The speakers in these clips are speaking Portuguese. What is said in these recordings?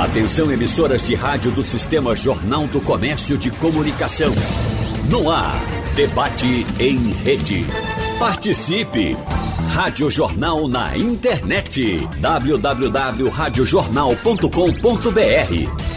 Atenção emissoras de rádio do Sistema Jornal do Comércio de Comunicação. No ar, debate em rede. Participe! Rádio Jornal na internet. www.radiojornal.com.br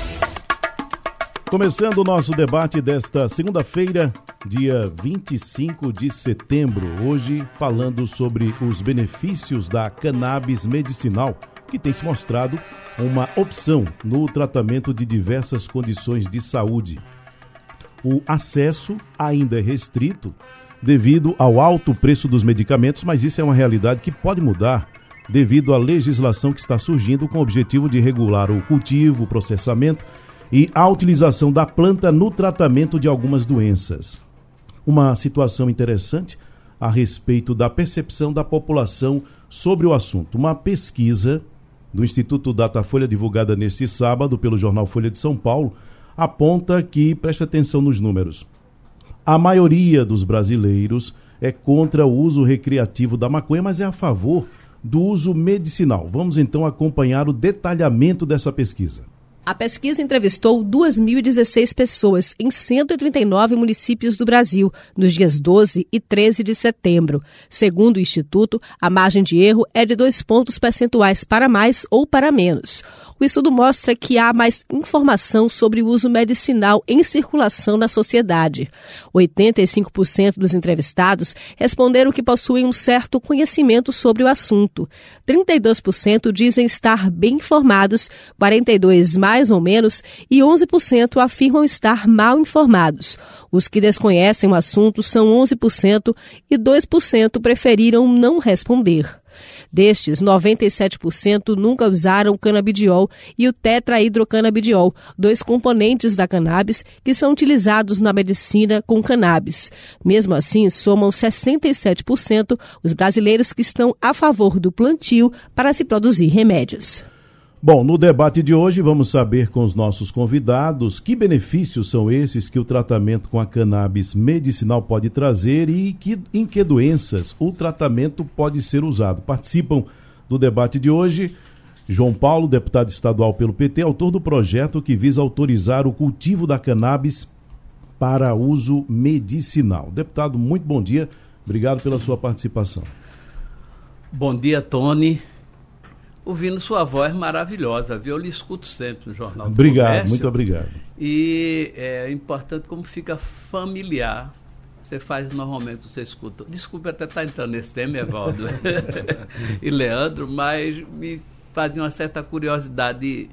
Começando o nosso debate desta segunda-feira, dia 25 de setembro. Hoje falando sobre os benefícios da cannabis medicinal, que tem se mostrado uma opção no tratamento de diversas condições de saúde. O acesso ainda é restrito devido ao alto preço dos medicamentos, mas isso é uma realidade que pode mudar devido à legislação que está surgindo com o objetivo de regular o cultivo, o processamento e a utilização da planta no tratamento de algumas doenças. Uma situação interessante a respeito da percepção da população sobre o assunto. Uma pesquisa do Instituto Datafolha, divulgada neste sábado pelo jornal Folha de São Paulo, aponta que, preste atenção nos números, a maioria dos brasileiros é contra o uso recreativo da maconha, mas é a favor do uso medicinal. Vamos então acompanhar o detalhamento dessa pesquisa. A pesquisa entrevistou 2.016 pessoas em 139 municípios do Brasil, nos dias 12 e 13 de setembro. Segundo o Instituto, a margem de erro é de dois pontos percentuais para mais ou para menos. O estudo mostra que há mais informação sobre o uso medicinal em circulação na sociedade. 85% dos entrevistados responderam que possuem um certo conhecimento sobre o assunto. 32% dizem estar bem informados, 42% mais ou menos e 11% afirmam estar mal informados. Os que desconhecem o assunto são 11% e 2% preferiram não responder. Destes, 97% nunca usaram canabidiol e o tetrahidrocanabidiol, dois componentes da cannabis que são utilizados na medicina com cannabis. Mesmo assim, somam 67% os brasileiros que estão a favor do plantio para se produzir remédios. Bom, no debate de hoje vamos saber com os nossos convidados que benefícios são esses que o tratamento com a cannabis medicinal pode trazer e que, em que doenças o tratamento pode ser usado. Participam do debate de hoje João Paulo, deputado estadual pelo PT, autor do projeto que visa autorizar o cultivo da cannabis para uso medicinal. Deputado, muito bom dia. Obrigado pela sua participação. Bom dia, Tony ouvindo sua voz maravilhosa, viu? Eu lhe escuto sempre no Jornal Obrigado, Comércio, muito obrigado. E é importante como fica familiar. Você faz normalmente, você escuta. Desculpe até estar tá entrando nesse tema, Evaldo e Leandro, mas me faz uma certa curiosidade de,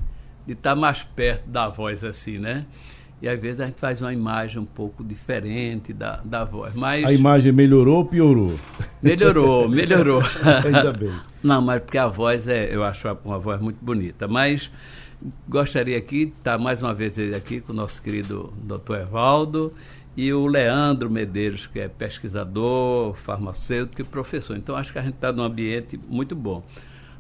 de estar mais perto da voz assim, né? E às vezes a gente faz uma imagem um pouco diferente da, da voz. Mas... A imagem melhorou ou piorou? Melhorou, melhorou. Ainda bem. Não, mas porque a voz é, eu acho uma voz muito bonita. Mas gostaria aqui de estar mais uma vez aqui com o nosso querido doutor Evaldo e o Leandro Medeiros, que é pesquisador, farmacêutico e professor. Então acho que a gente está num ambiente muito bom.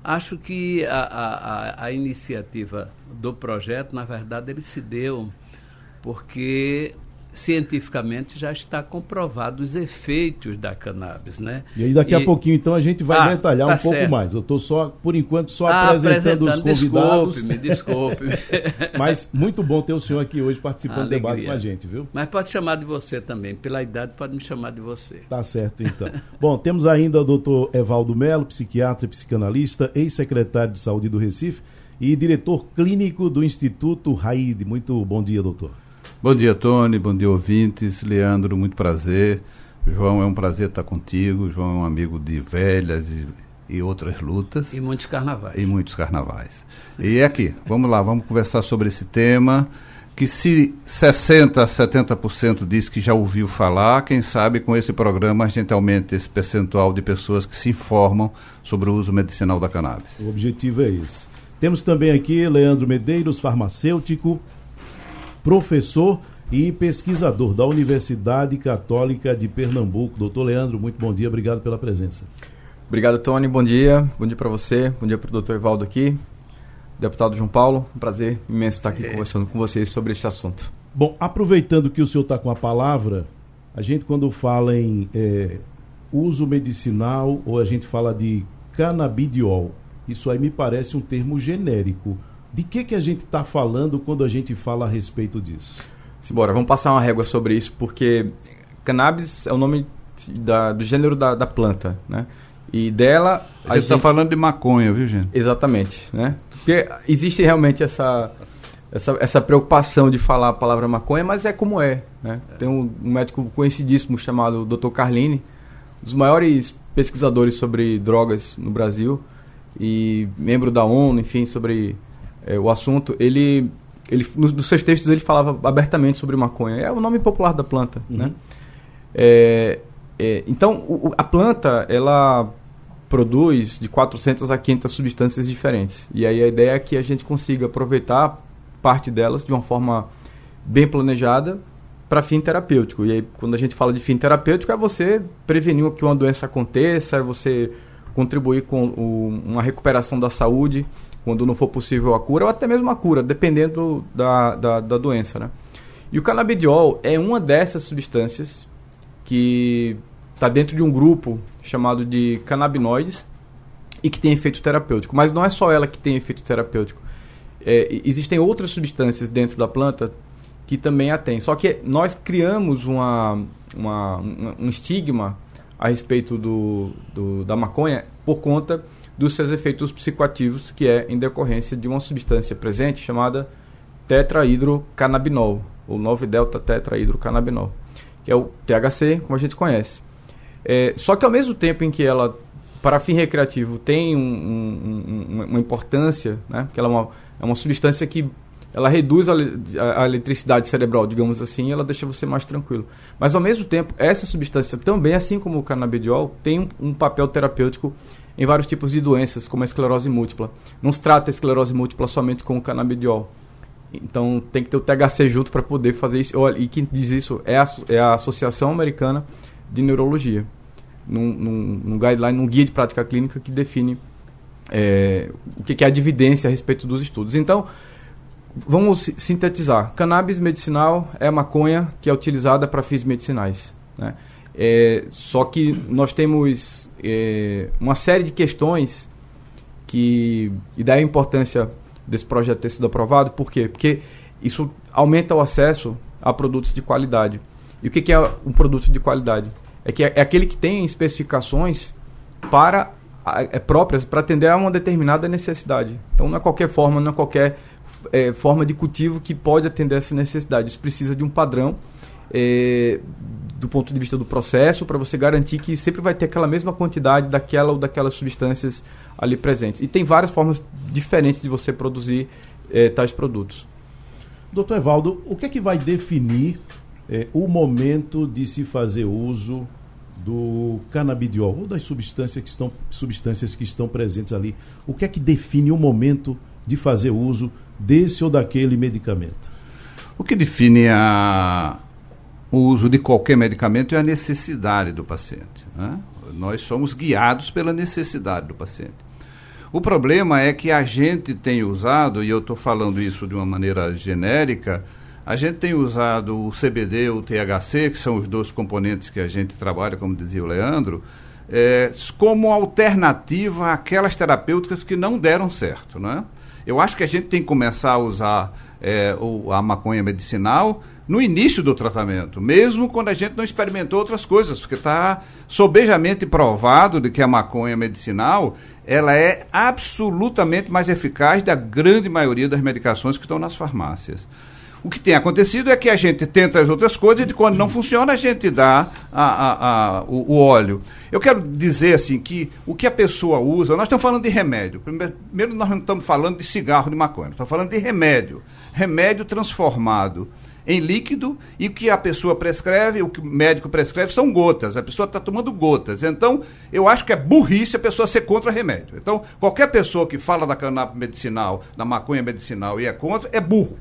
Acho que a, a, a iniciativa do projeto, na verdade, ele se deu porque cientificamente já está comprovado os efeitos da cannabis, né? E aí daqui e... a pouquinho então a gente vai ah, detalhar tá um pouco certo. mais. Eu estou só por enquanto só ah, apresentando, apresentando, os convidados. Desculpe-me, desculpe. Mas muito bom ter o senhor aqui hoje participando do debate com a gente, viu? Mas pode chamar de você também, pela idade pode me chamar de você. Tá certo então. bom, temos ainda o doutor Evaldo Melo, psiquiatra e psicanalista, ex-secretário de Saúde do Recife e diretor clínico do Instituto Raide. Muito bom dia, doutor. Bom dia, Tony. Bom dia, ouvintes. Leandro, muito prazer. João, é um prazer estar contigo. João é um amigo de velhas e, e outras lutas. E muitos carnavais. E muitos carnavais. E é aqui, vamos lá, vamos conversar sobre esse tema que se 60% a 70% diz que já ouviu falar, quem sabe com esse programa a gente aumenta esse percentual de pessoas que se informam sobre o uso medicinal da cannabis. O objetivo é esse. Temos também aqui Leandro Medeiros, farmacêutico, professor e pesquisador da Universidade Católica de Pernambuco. Doutor Leandro, muito bom dia, obrigado pela presença. Obrigado, Tony, bom dia. Bom dia para você, bom dia para o doutor Evaldo aqui. Deputado João Paulo, um prazer imenso estar aqui é. conversando com vocês sobre este assunto. Bom, aproveitando que o senhor está com a palavra, a gente quando fala em é, uso medicinal ou a gente fala de canabidiol, isso aí me parece um termo genérico De que, que a gente está falando quando a gente fala a respeito disso? Simbora, vamos passar uma régua sobre isso, porque cannabis é o nome da, do gênero da, da planta, né? E dela... A, a gente está falando de maconha, viu, gente? Exatamente, né? Porque existe realmente essa, essa, essa preocupação de falar a palavra maconha, mas é como é, né? Tem um, um médico conhecidíssimo chamado Dr. Carline, um dos maiores pesquisadores sobre drogas no Brasil e membro da ONU, enfim, sobre é, o assunto. Ele, ele nos, nos, seus textos ele falava abertamente sobre maconha. É o nome popular da planta, uhum. né? É, é, então, o, a planta, ela produz de 400 a 500 substâncias diferentes. E aí a ideia é que a gente consiga aproveitar parte delas de uma forma bem planejada para fim terapêutico. E aí, quando a gente fala de fim terapêutico, é você prevenir que uma doença aconteça, é você contribuir com o, uma recuperação da saúde, quando não for possível a cura, ou até mesmo a cura, dependendo da, da, da doença. Né? E o canabidiol é uma dessas substâncias que está dentro de um grupo chamado de canabinoides e que tem efeito terapêutico. Mas não é só ela que tem efeito terapêutico. É, existem outras substâncias dentro da planta que também a tem. Só que nós criamos uma, uma um estigma a respeito do, do, da maconha por conta dos seus efeitos psicoativos, que é em decorrência de uma substância presente chamada tetrahidrocannabinol, ou 9-delta tetrahidrocannabinol, que é o THC, como a gente conhece. É, só que ao mesmo tempo em que ela, para fim recreativo, tem um, um, um, uma importância, né, porque ela é uma, é uma substância que ela reduz a, a, a, eletricidade cerebral, digamos assim, e ela deixa você mais tranquilo. Mas ao mesmo tempo, essa substância também, assim como o canabidiol, tem um, um papel terapêutico em vários tipos de doenças, como a esclerose múltipla. Não se trata a esclerose múltipla somente com o canabidiol. Então tem que ter o THC junto para poder fazer isso. E quem diz isso é a, é a Associação Americana de Neurologia, num, num, num guideline, num guia de prática clínica que define é, o que é a dividência a respeito dos estudos. Então, Vamos sintetizar. Cannabis medicinal é a maconha que é utilizada para fins medicinais. Né? É, só que nós temos é, uma série de questões que e daí a importância desse projeto ter sido aprovado. Por quê? Porque isso aumenta o acesso a produtos de qualidade. E o que, que é um produto de qualidade? É que é, é aquele que tem especificações para é, próprias para atender a uma determinada necessidade. Então não é qualquer forma, não é qualquer é, forma de cultivo que pode atender essa necessidade. Isso precisa de um padrão é, do ponto de vista do processo para você garantir que sempre vai ter aquela mesma quantidade daquela ou daquelas substâncias ali presentes. E tem várias formas diferentes de você produzir é, tais produtos. Doutor Evaldo, o que é que vai definir é, o momento de se fazer uso do canabidiol ou das substâncias que estão, substâncias que estão presentes ali? O que é que define o momento de fazer uso desse ou daquele medicamento? O que define a, o uso de qualquer medicamento é a necessidade do paciente. Né? Nós somos guiados pela necessidade do paciente. O problema é que a gente tem usado, e eu estou falando isso de uma maneira genérica, a gente tem usado o CBD o THC, que são os dois componentes que a gente trabalha, como dizia o Leandro, é, como alternativa àquelas terapêuticas que não deram certo. Né? Eu acho que a gente tem que começar a usar é, a maconha medicinal no início do tratamento, mesmo quando a gente não experimentou outras coisas, porque está sobejamente provado de que a maconha medicinal ela é absolutamente mais eficaz da grande maioria das medicações que estão nas farmácias. O que tem acontecido é que a gente tenta as outras coisas e quando não funciona a gente dá a, a, a, o, o, óleo. Eu quero dizer assim que o que a pessoa usa, nós estamos falando de remédio. Primeiro nós não estamos falando de cigarro de maconha, estamos falando de remédio. Remédio transformado em líquido e o que a pessoa prescreve, o que o médico prescreve são gotas. A pessoa está tomando gotas. Então, eu acho que é burrice a pessoa ser contra remédio. Então, qualquer pessoa que fala da cannabis medicinal, da maconha medicinal e é contra, é burro.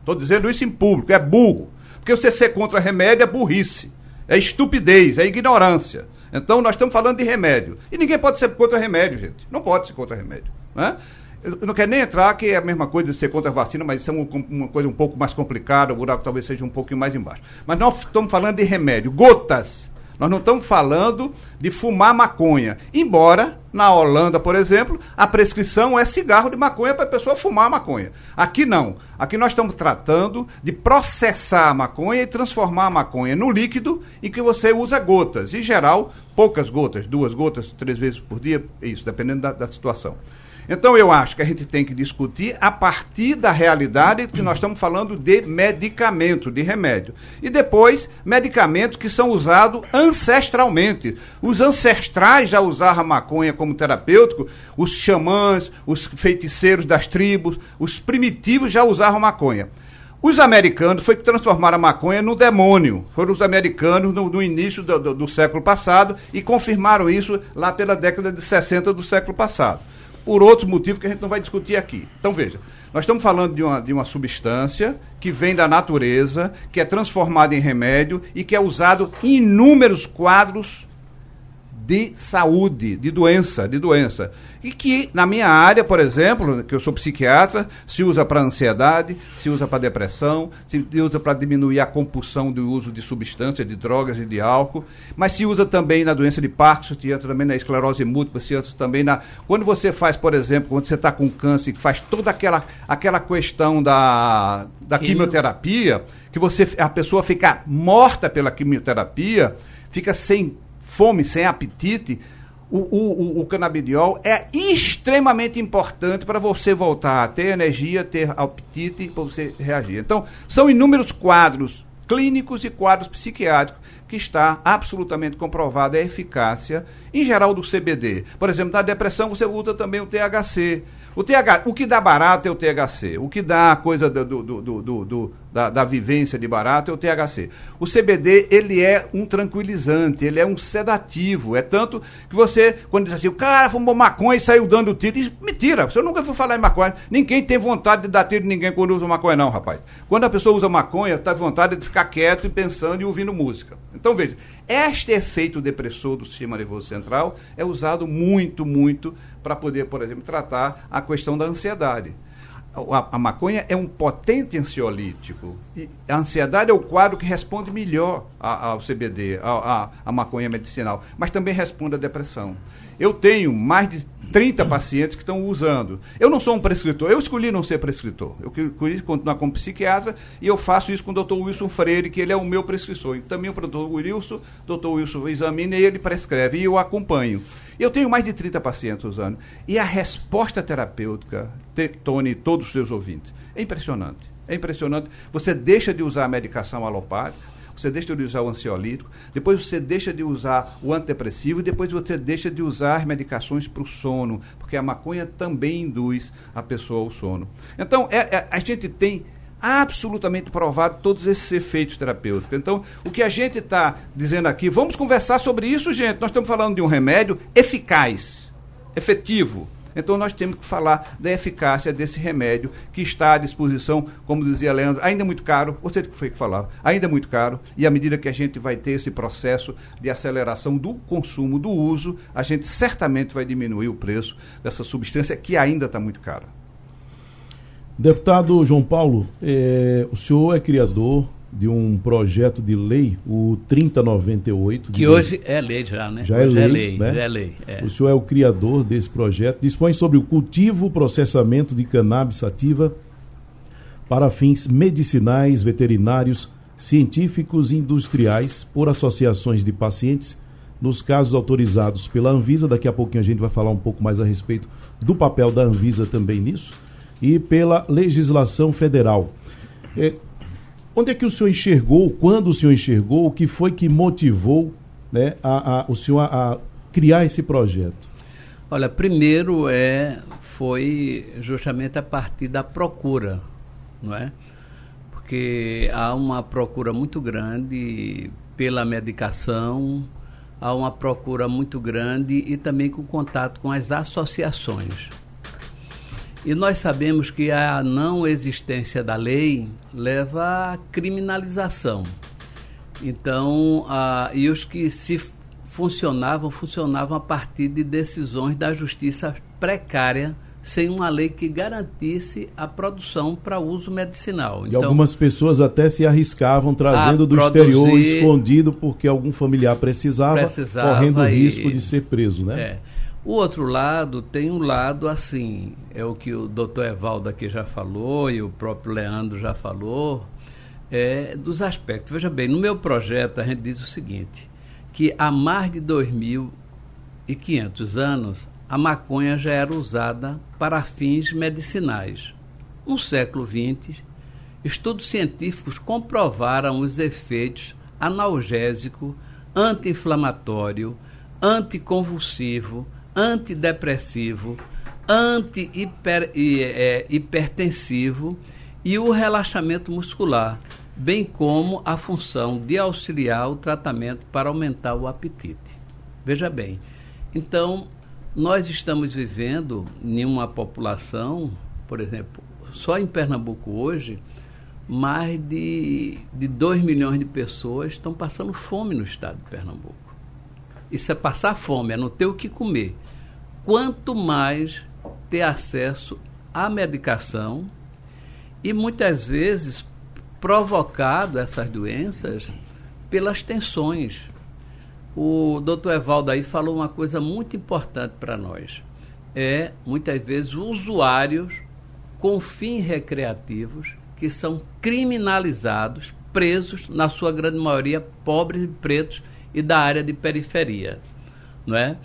Estou dizendo isso em público, é burro. Porque você ser contra remédio é burrice, é estupidez, é ignorância. Então nós estamos falando de remédio. E ninguém pode ser contra remédio, gente. Não pode ser contra remédio. Né? Eu não quero nem entrar que é a mesma coisa de ser contra a vacina, mas isso é uma coisa um pouco mais complicada, o buraco talvez seja um pouquinho mais embaixo. Mas nós estamos falando de remédio, gotas. Nós não estamos falando de fumar maconha. Embora, na Holanda, por exemplo, a prescrição é cigarro de maconha para a pessoa fumar maconha. Aqui não. Aqui nós estamos tratando de processar a maconha e transformar a maconha no líquido e que você usa gotas. Em geral, poucas gotas, duas gotas, três vezes por dia, isso, dependendo da, da situação. Então eu acho que a gente tem que discutir a partir da realidade que nós estamos falando de medicamento, de remédio. E depois, medicamentos que são usados ancestralmente. Os ancestrais já usavam a maconha como terapêutico, os xamãs, os feiticeiros das tribos, os primitivos já usavam maconha. Os americanos foi que transformaram a maconha no demônio. Foram os americanos no, no início do, do, do século passado e confirmaram isso lá pela década de 60 do século passado por outros motivos que a gente não vai discutir aqui. Então veja, nós estamos falando de uma, de uma substância que vem da natureza, que é transformada em remédio e que é usado em inúmeros quadros de saúde, de doença, de doença. E que, na minha área, por exemplo, que eu sou psiquiatra, se usa para ansiedade, se usa para depressão, se usa para diminuir a compulsão do uso de substâncias, de drogas e de álcool, mas se usa também na doença de Parkinson, se usa também na esclerose múltipla, se usa também na... Quando você faz, por exemplo, quando você está com câncer, que faz toda aquela, aquela questão da, da quimioterapia, que você, a pessoa fica morta pela quimioterapia, fica sem fome, sem apetite, o, o, o, canabidiol é extremamente importante para você voltar a ter energia, ter apetite, para você reagir. Então, são inúmeros quadros clínicos e quadros psiquiátricos que está absolutamente comprovada a eficácia, em geral, do CBD. Por exemplo, na depressão você usa também o THC. O, TH, o que dá barato é o THC. O que dá a coisa do, do, do, do da, da, vivência de barato é o THC. O CBD, ele é um tranquilizante, ele é um sedativo. É tanto que você, quando diz assim, o cara fumou maconha e saiu dando tiro. Diz, mentira, você nunca foi falar em maconha. Ninguém tem vontade de dar tiro em ninguém quando usa maconha, não, rapaz. Quando a pessoa usa maconha, está vontade de ficar quieto e pensando e ouvindo música. Então, veja, este efeito depressor do sistema nervoso central é usado muito, muito para poder, por exemplo, tratar a questão da ansiedade. A, a, maconha é um potente ansiolítico. E a ansiedade é o quadro que responde melhor ao CBD, à maconha medicinal, mas também responde à depressão. Eu tenho mais de 30 pacientes que estão usando. Eu não sou um prescritor, eu escolhi não ser prescritor. Eu escolhi continuar como psiquiatra e eu faço isso com o doutor Wilson Freire, que ele é o meu prescritor. E também o doutor Wilson, doutor Wilson examina e ele prescreve e eu acompanho. Eu tenho mais de 30 pacientes usando. E a resposta terapêutica, Tony todos os seus ouvintes, é impressionante. É impressionante. Você deixa de usar a medicação alopática, você deixa de usar o ansiolítico, depois você deixa de usar o antidepressivo e depois você deixa de usar medicações para o sono, porque a maconha também induz a pessoa ao sono. Então, é, é, a gente tem absolutamente provado todos esses efeitos terapêuticos. Então, o que a gente está dizendo aqui, vamos conversar sobre isso, gente. Nós estamos falando de um remédio eficaz, efetivo, então nós temos que falar da eficácia desse remédio que está à disposição, como dizia Leandro, ainda é muito caro, você que foi que falar, ainda é muito caro, e à medida que a gente vai ter esse processo de aceleração do consumo, do uso, a gente certamente vai diminuir o preço dessa substância que ainda está muito cara. Deputado João Paulo, é, o senhor é criador de um projeto de lei, o 3098. Que hoje é lei já, né? Já é hoje é lei, é lei, né? já é lei. É. O senhor é o criador desse projeto. Dispõe sobre o cultivo, processamento de cannabis sativa para fins medicinais, veterinários, científicos e industriais por associações de pacientes nos casos autorizados pela Anvisa. Daqui a pouquinho a gente vai falar um pouco mais a respeito do papel da Anvisa também nisso e pela legislação federal. Onde é que o senhor enxergou, quando o senhor enxergou, o que foi que motivou né, a, a, o senhor a, a criar esse projeto? Olha, primeiro é, foi justamente a partir da procura, não é? Porque há uma procura muito grande pela medicação, há uma procura muito grande e também com contato com as associações. E nós sabemos que a não existência da lei leva à criminalização. Então, a, e os que se funcionavam, funcionavam a partir de decisões da justiça precária, sem uma lei que garantisse a produção para uso medicinal. E então, algumas pessoas até se arriscavam trazendo do exterior escondido porque algum familiar precisava, precisava correndo o risco de ser preso, né? É. O outro lado tem um lado assim, é o que o doutor Evaldo aqui já falou e o próprio Leandro já falou, é, dos aspectos. Veja bem, no meu projeto a gente diz o seguinte, que há mais de 2.500 anos a maconha já era usada para fins medicinais. No século XX, estudos científicos comprovaram os efeitos analgésico, anti-inflamatório, anticonvulsivo, antidepressivo, anti-hipertensivo é, e o relaxamento muscular, bem como a função de auxiliar o tratamento para aumentar o apetite. Veja bem, então nós estamos vivendo em uma população, por exemplo, só em Pernambuco hoje, mais de, de 2 milhões de pessoas estão passando fome no estado de Pernambuco. Isso é passar fome, é não ter o que comer. Quanto mais ter acesso à medicação e muitas vezes provocado essas doenças pelas tensões o doutor Evaldo aí falou uma coisa muito importante para nós. É, muitas vezes, usuários com fins recreativos que são criminalizados, presos, na sua grande maioria, pobres e pretos e da área de periferia. Não é?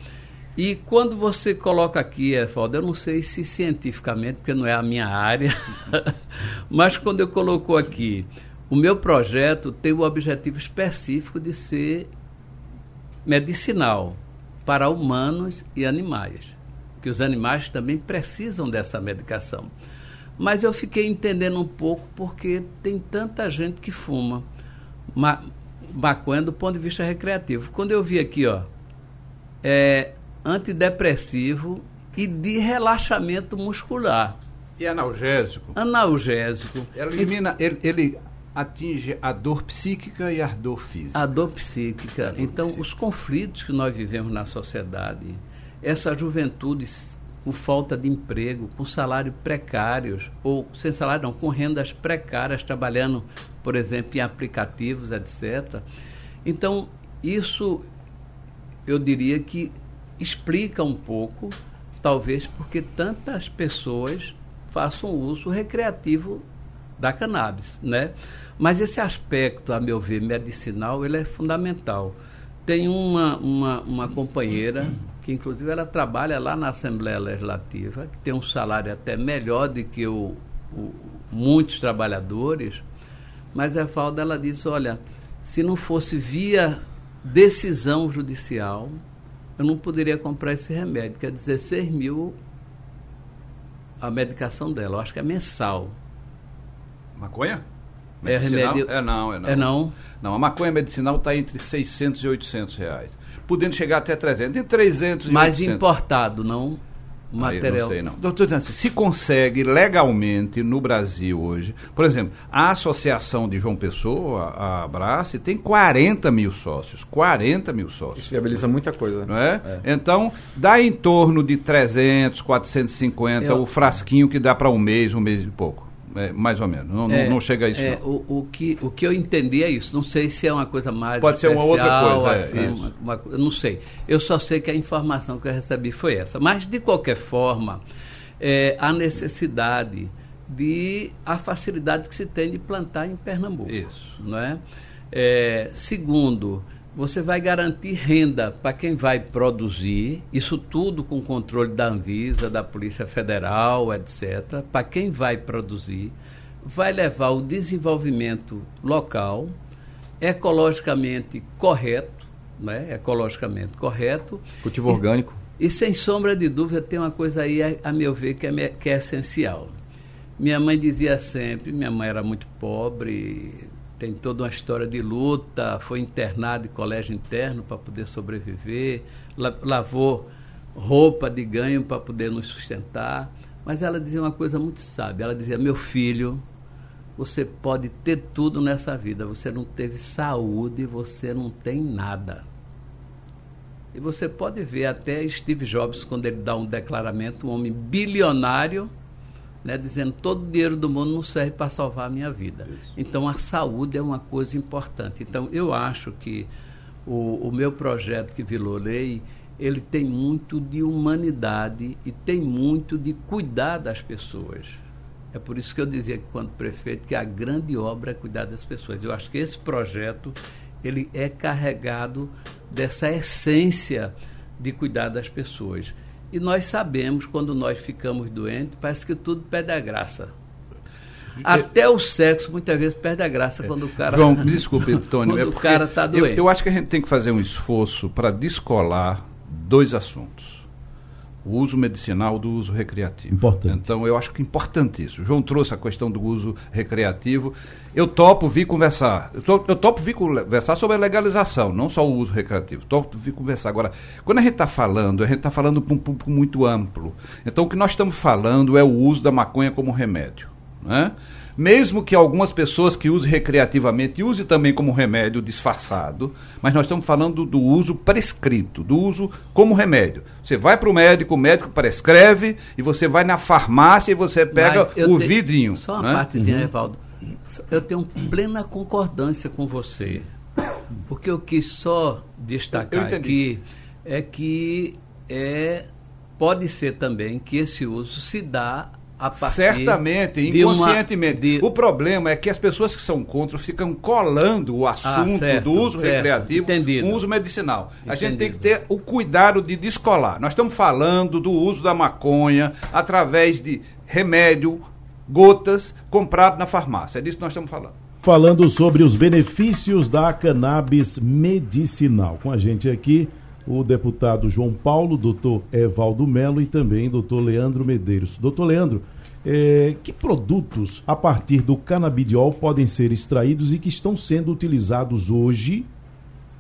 E quando você coloca aqui, Evaldo, eu não sei se cientificamente, porque não é a minha área, mas quando eu coloco aqui, o meu projeto tem o objetivo específico de ser medicinal para humanos e animais, que os animais também precisam dessa medicação. Mas eu fiquei entendendo um pouco porque tem tanta gente que fuma ma maconha do ponto de vista recreativo. Quando eu vi aqui, ó, é antidepressivo e de relaxamento muscular. E analgésico? Analgésico. Elimina, ele, ele atinge a dor psíquica e a dor física. A dor psíquica. A dor então, psíquica. os conflitos que nós vivemos na sociedade, essa juventude com falta de emprego, com salários precários, ou sem salário não, com rendas precárias, trabalhando, por exemplo, em aplicativos, etc. Então, isso eu diria que explica um pouco, talvez, porque tantas pessoas façam uso recreativo da cannabis, né? Mas esse aspecto, a meu ver, medicinal, ele é fundamental. Tem uma, uma, uma companheira que, inclusive, ela trabalha lá na Assembleia Legislativa, que tem um salário até melhor do que o, o muitos trabalhadores, mas a falda ela diz, olha, se não fosse via decisão judicial, eu não poderia comprar esse remédio, que é 16 mil a medicação dela, eu acho que é mensal. Maconha? É remédio. É não, é não. É não. Não, a maconha medicinal está entre 600 e 800 reais. Podendo chegar até 300. Entre 300 e Mas 800. importado, não material. Ah, não sei não. Doutor assim, se consegue legalmente no Brasil hoje, por exemplo, a Associação de João Pessoa, a Abrace, tem 40 mil sócios. 40 mil sócios. Isso viabiliza muita coisa. Não é? é. Então, dá em torno de 300, 450 Eu... o frasquinho que dá para um mês, um mês e pouco. É, mais ou menos. Não, é, não, chega a isso. É, o, o, que, o que eu entendi é isso. Não sei se é uma coisa mais. Pode especial, ser uma outra coisa. É, assim, é, uma, uma, eu não sei. Eu só sei que a informação que eu recebi foi essa. Mas, de qualquer forma, é, a necessidade de. a facilidade que se tem de plantar em Pernambuco. Isso. Não é? é segundo você vai garantir renda para quem vai produzir, isso tudo com controle da Anvisa, da Polícia Federal, etc. Para quem vai produzir, vai levar o desenvolvimento local, ecologicamente correto, né? ecologicamente correto. Cultivo e, orgânico. E sem sombra de dúvida tem uma coisa aí, a, a meu ver, que é, que é essencial. Minha mãe dizia sempre, minha mãe era muito pobre, tem toda uma história de luta, foi internado em colégio interno para poder sobreviver, lavou roupa de ganho para poder nos sustentar. Mas ela dizia uma coisa muito sábia. Ela dizia: Meu filho, você pode ter tudo nessa vida, você não teve saúde, você não tem nada. E você pode ver até Steve Jobs, quando ele dá um declaramento, um homem bilionário, né, dizendo todo o dinheiro do mundo não serve para salvar a minha vida. Então a saúde é uma coisa importante. Então eu acho que o, o meu projeto que virou lei, ele tem muito de humanidade e tem muito de cuidar das pessoas. É por isso que eu dizia que quando prefeito que a grande obra é cuidar das pessoas. Eu acho que esse projeto ele é carregado dessa essência de cuidar das pessoas. E nós sabemos, quando nós ficamos doentes, parece que tudo perde a graça. Até o sexo muitas vezes perde a graça é. quando o cara. João, me desculpe, Tony. quando é o cara está doente. Eu, eu acho que a gente tem que fazer um esforço para descolar dois assuntos o uso medicinal do uso recreativo. Importante. Então, eu acho que é importante isso. O João trouxe a questão do uso recreativo. Eu topo vir conversar. Eu, to, eu topo vir conversar sobre a legalização, não só o uso recreativo. Topo vir conversar. Agora, quando a gente está falando, a gente está falando para um público muito amplo. Então, o que nós estamos falando é o uso da maconha como remédio. Né? Mesmo que algumas pessoas que usem recreativamente use também como remédio disfarçado, mas nós estamos falando do uso prescrito, do uso como remédio. Você vai para o médico, o médico prescreve e você vai na farmácia e você pega o te... vidrinho. Só uma né? partezinha, uhum. Evaldo. Eu tenho plena concordância com você, porque eu quis só destacar aqui é que é, pode ser também que esse uso se dá Certamente, inconscientemente. Uma, de... O problema é que as pessoas que são contra ficam colando o ah, assunto ah, certo, do uso certo. recreativo com o uso medicinal. Entendido. A gente tem que ter o cuidado de descolar. Nós estamos falando do uso da maconha através de remédio, gotas, comprado na farmácia. É disso que nós estamos falando. Falando sobre os benefícios da cannabis medicinal. Com a gente aqui, o deputado João Paulo, doutor Evaldo Melo e também doutor Leandro Medeiros. Doutor Leandro, é, que produtos a partir do canabidiol podem ser extraídos e que estão sendo utilizados hoje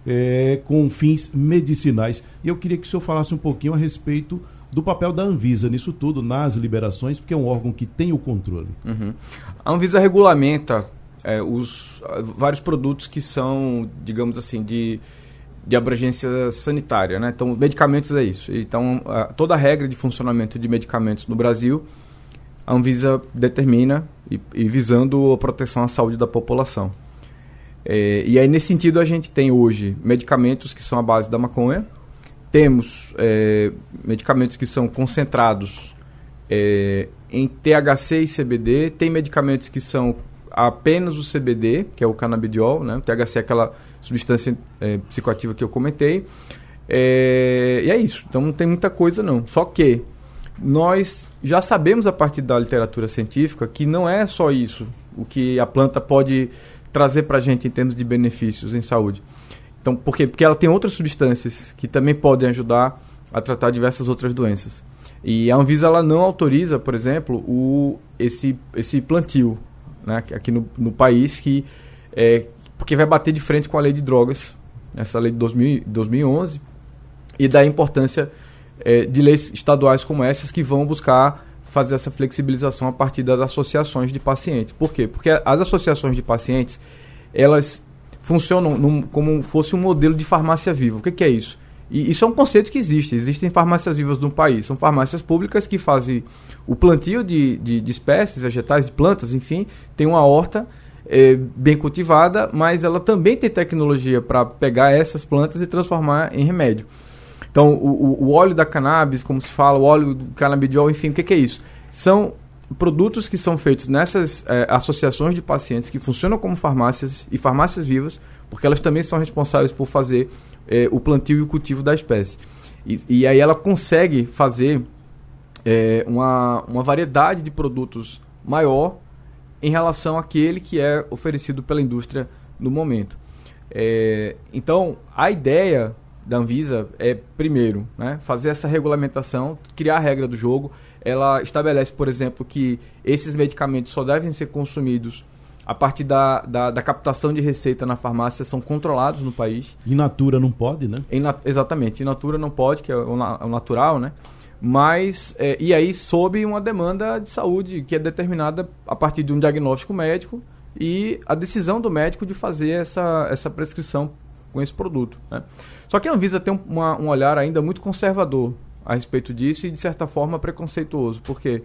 é, com fins medicinais? E eu queria que o senhor falasse um pouquinho a respeito do papel da Anvisa nisso tudo, nas liberações, porque é um órgão que tem o controle. Uhum. A Anvisa regulamenta é, os vários produtos que são, digamos assim, de de abrangência sanitária, né? Então, medicamentos é isso. Então, a, toda a regra de funcionamento de medicamentos no Brasil, a Anvisa determina e, e visando a proteção à saúde da população. É, e aí, nesse sentido, a gente tem hoje medicamentos que são a base da maconha, temos é, medicamentos que são concentrados é, em THC e CBD, tem medicamentos que são apenas o CBD, que é o canabidiol, né? O THC é aquela substância é, psicoativa que eu comentei. É, e é isso. Então não tem muita coisa não. Só que nós já sabemos a partir da literatura científica que não é só isso o que a planta pode trazer para a gente em termos de benefícios em saúde. Então, por quê? Porque ela tem outras substâncias que também podem ajudar a tratar diversas outras doenças. E a Anvisa ela não autoriza, por exemplo, o, esse, esse plantio né, aqui no, no país que é, porque vai bater de frente com a lei de drogas, essa lei de 2000, 2011, e da importância é, de leis estaduais como essas que vão buscar fazer essa flexibilização a partir das associações de pacientes. Por quê? Porque as associações de pacientes, elas funcionam num, como fosse um modelo de farmácia viva. O que, que é isso? E isso é um conceito que existe. Existem farmácias vivas no país. São farmácias públicas que fazem o plantio de, de, de espécies, vegetais, de plantas, enfim, tem uma horta é, bem cultivada, mas ela também tem tecnologia para pegar essas plantas e transformar em remédio. Então, o, o, óleo da cannabis, como se fala, o óleo do canabidiol, enfim, o que, que é isso? São produtos que são feitos nessas é, associações de pacientes que funcionam como farmácias e farmácias vivas, porque elas também são responsáveis por fazer é, o plantio e o cultivo da espécie. E, e aí ela consegue fazer é, uma, uma variedade de produtos maior em relação àquele que é oferecido pela indústria no momento. É, então, a ideia da Anvisa é, primeiro, né, fazer essa regulamentação, criar a regra do jogo. Ela estabelece, por exemplo, que esses medicamentos só devem ser consumidos a partir da, da, da captação de receita na farmácia, são controlados no país. In natura não pode, né? In, exatamente, in natura não pode, que é o, o natural, né? Mas é, e aí sob uma demanda de saúde que é determinada a partir de um diagnóstico médico e a decisão do médico de fazer essa, essa prescrição com esse produto. Né? Só que a Anvisa tem um, uma, um olhar ainda muito conservador a respeito disso e, de certa forma, preconceituoso. Por quê?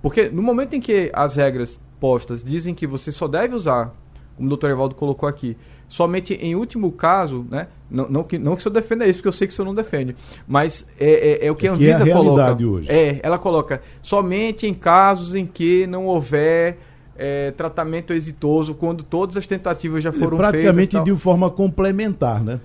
Porque no momento em que as regras postas dizem que você só deve usar, como o doutor Evaldo colocou aqui, somente em último caso, né? Não, não, que, não que o senhor defenda isso, porque eu sei que o senhor não defende, mas é, é, é o que a Anvisa é a coloca. Hoje. É, ela coloca somente em casos em que não houver é, tratamento exitoso, quando todas as tentativas já foram praticamente feitas. Praticamente de forma complementar, né?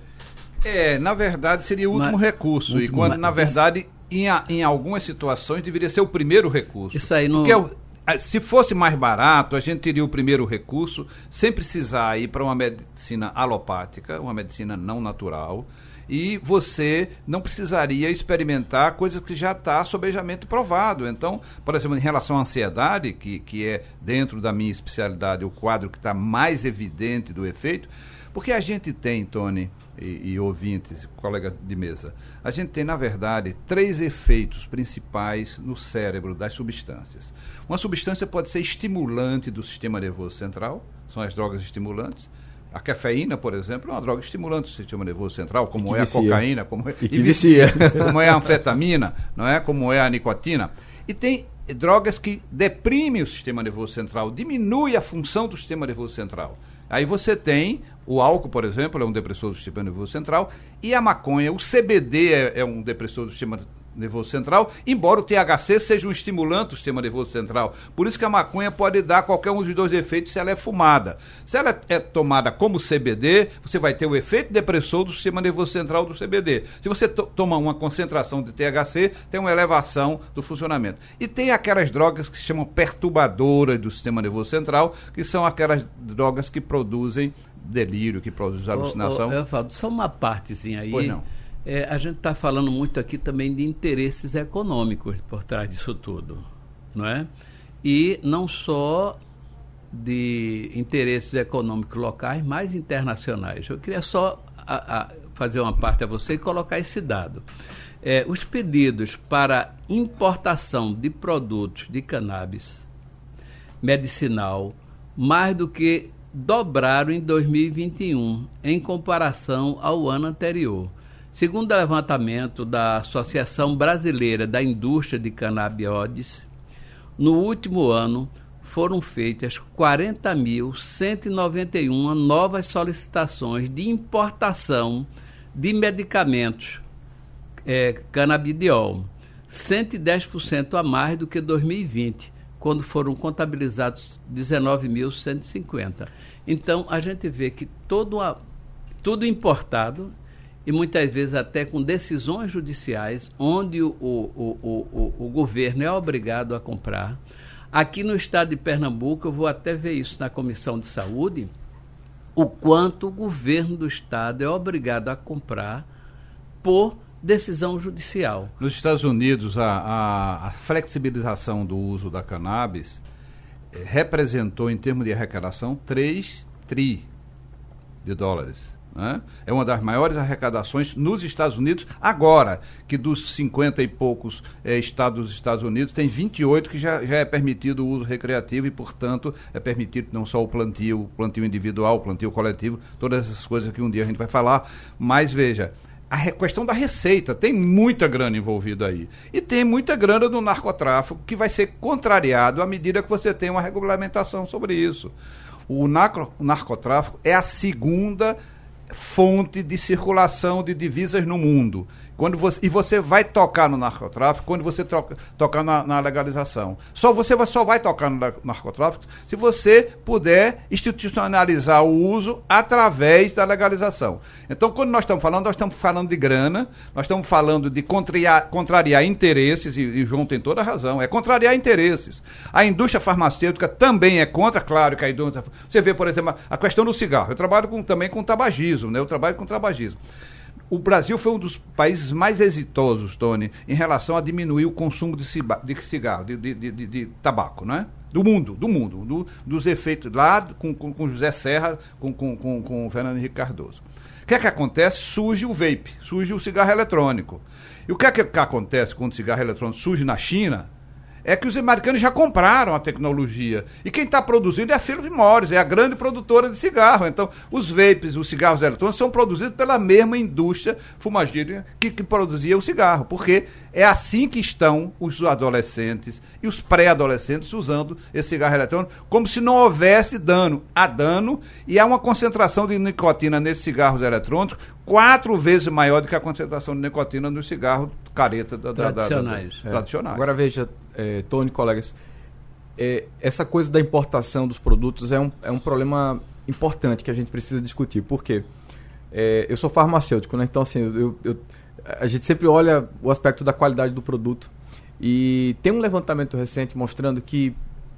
É, na verdade seria o último mas, recurso, último, e quando mas, na verdade em, em algumas situações deveria ser o primeiro recurso. Isso aí não. Porque se fosse mais barato, a gente teria o primeiro recurso sem precisar ir para uma medicina alopática, uma medicina não natural, e você não precisaria experimentar coisas que já está sobejamente provado. Então, por exemplo, em relação à ansiedade, que, que é dentro da minha especialidade o quadro que está mais evidente do efeito, porque a gente tem, Tony, e, e, ouvintes, colega de mesa, a gente tem, na verdade, três efeitos principais no cérebro das substâncias. Uma substância pode ser estimulante do sistema nervoso central, são as drogas estimulantes. A cafeína, por exemplo, é uma droga estimulante do sistema nervoso central, como é vicia. a cocaína, como é, e que vicia. como é a anfetamina, não é? Como é a nicotina. E tem drogas que deprimem o sistema nervoso central, diminui a função do sistema nervoso central. Aí você tem o álcool, por exemplo, é um depressor do sistema nervoso central, e a maconha, o CBD é, é um depressor do sistema nervoso central, embora o THC seja um estimulante do sistema nervoso central. Por isso que a maconha pode dar qualquer um dos dois efeitos se ela é fumada. Se ela é tomada como CBD, você vai ter o efeito depressor do sistema nervoso central do CBD. Se você to toma uma concentração de THC, tem uma elevação do funcionamento. E tem aquelas drogas que se chamam perturbadoras do sistema nervoso central, que são aquelas drogas que produzem delírio, que produzem alucinação. eu falo, só uma partezinha aí. Pois não é, a gente está falando muito aqui também de interesses econômicos por trás disso tudo, não é? E não só de interesses econômicos locais, mas internacionais. Eu queria só a, a fazer uma parte a você e colocar esse dado. É, os pedidos para importação de produtos de cannabis medicinal mais do que dobraram em 2021 em comparação ao ano anterior. Segundo o levantamento da Associação Brasileira da Indústria de Canabióides, no último ano foram feitas 40.191 novas solicitações de importação de medicamentos é, canabidiol, 110% a mais do que 2020, quando foram contabilizados 19.150. Então, a gente vê que todo a, tudo importado e muitas vezes até com decisões judiciais, onde o, o, o, o, governo é obrigado a comprar. Aqui no estado de Pernambuco, eu vou até ver isso na Comissão de Saúde, o quanto o governo do estado é obrigado a comprar por decisão judicial. Nos Estados Unidos, a, a, a flexibilização do uso da cannabis eh, representou, em termos de arrecadação, 3 tri de dólares. Né? É uma das maiores arrecadações nos Estados Unidos, agora que dos 50 e poucos é, estados dos Estados Unidos, tem 28 que já, já é permitido o uso recreativo e, portanto, é permitido não só o plantio, o plantio individual, o plantio coletivo, todas essas coisas que um dia a gente vai falar. Mas veja, a questão da receita, tem muita grana envolvida aí. E tem muita grana do narcotráfico que vai ser contrariado à medida que você tem uma regulamentação sobre isso. O, narco, o narcotráfico é a segunda fonte de circulação de divisas no mundo. Quando você, e você vai tocar no narcotráfico quando você troca, tocar na, na, legalização. Só você vai, só vai tocar no narcotráfico se você puder institucionalizar o uso através da legalização. Então, quando nós estamos falando, nós estamos falando de grana, nós estamos falando de contrariar, contrariar interesses, e, e João tem toda a razão, é contrariar interesses. A indústria farmacêutica também é contra, claro que a indústria. Você vê, por exemplo, a questão do cigarro. Eu trabalho com, também com tabagismo, né? Eu trabalho com tabagismo. O Brasil foi um dos países mais exitosos, Tony, em relação a diminuir o consumo de, cigarro, de, de, de, de tabaco, não é? Do mundo, do mundo, do, dos efeitos lá com, com, com José Serra, com, com, com, com Fernando Henrique Cardoso. O que é que acontece? Surge o vape, surge o cigarro eletrônico. E o que é que, acontece quando o cigarro eletrônico surge na China? É que os americanos já compraram a tecnologia. E quem está produzindo é a Philip Morris, é a grande produtora de cigarro. Então, os vapes, os cigarros eletrônicos são produzidos pela mesma indústria fumageira que, que produzia o cigarro. Porque é assim que estão os adolescentes e os pré-adolescentes usando esse cigarro eletrônico, como se não houvesse dano. Há dano e há uma concentração de nicotina nesses cigarros eletrônicos quatro vezes maior do que a concentração de nicotina nos cigarros careta da, tradicionais. Da, da, da, tradicionais. Agora veja, é, Tony, colegas, é, essa coisa da importação dos produtos é um, é um problema importante que a gente precisa discutir. Por quê? É, eu sou farmacêutico, né? então assim, eu, eu, a gente sempre olha o aspecto da qualidade do produto. E tem um levantamento recente mostrando que